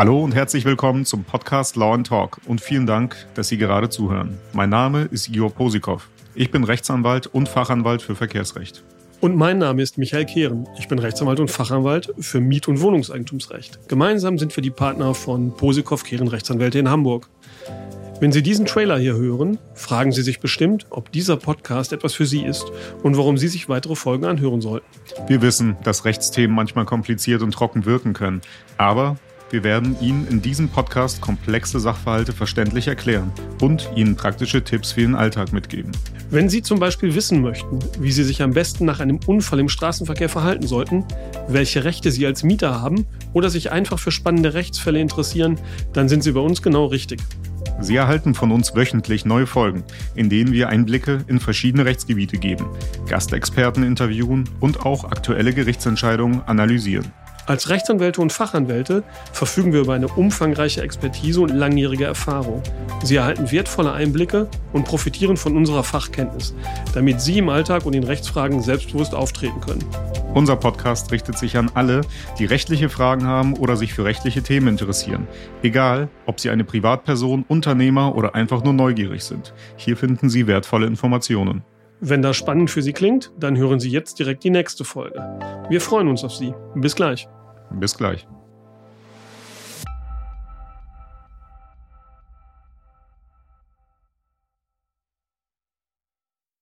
Hallo und herzlich willkommen zum Podcast Law and Talk und vielen Dank, dass Sie gerade zuhören. Mein Name ist Igor Posikow. Ich bin Rechtsanwalt und Fachanwalt für Verkehrsrecht. Und mein Name ist Michael Kehren. Ich bin Rechtsanwalt und Fachanwalt für Miet- und Wohnungseigentumsrecht. Gemeinsam sind wir die Partner von Posikow Kehren Rechtsanwälte in Hamburg. Wenn Sie diesen Trailer hier hören, fragen Sie sich bestimmt, ob dieser Podcast etwas für Sie ist und warum Sie sich weitere Folgen anhören sollten. Wir wissen, dass Rechtsthemen manchmal kompliziert und trocken wirken können. Aber wir werden Ihnen in diesem Podcast komplexe Sachverhalte verständlich erklären und Ihnen praktische Tipps für den Alltag mitgeben. Wenn Sie zum Beispiel wissen möchten, wie Sie sich am besten nach einem Unfall im Straßenverkehr verhalten sollten, welche Rechte Sie als Mieter haben oder sich einfach für spannende Rechtsfälle interessieren, dann sind Sie bei uns genau richtig. Sie erhalten von uns wöchentlich neue Folgen, in denen wir Einblicke in verschiedene Rechtsgebiete geben, Gastexperten interviewen und auch aktuelle Gerichtsentscheidungen analysieren. Als Rechtsanwälte und Fachanwälte verfügen wir über eine umfangreiche Expertise und langjährige Erfahrung. Sie erhalten wertvolle Einblicke und profitieren von unserer Fachkenntnis, damit Sie im Alltag und in Rechtsfragen selbstbewusst auftreten können. Unser Podcast richtet sich an alle, die rechtliche Fragen haben oder sich für rechtliche Themen interessieren. Egal, ob Sie eine Privatperson, Unternehmer oder einfach nur neugierig sind. Hier finden Sie wertvolle Informationen. Wenn das spannend für Sie klingt, dann hören Sie jetzt direkt die nächste Folge. Wir freuen uns auf Sie. Bis gleich. Bis gleich.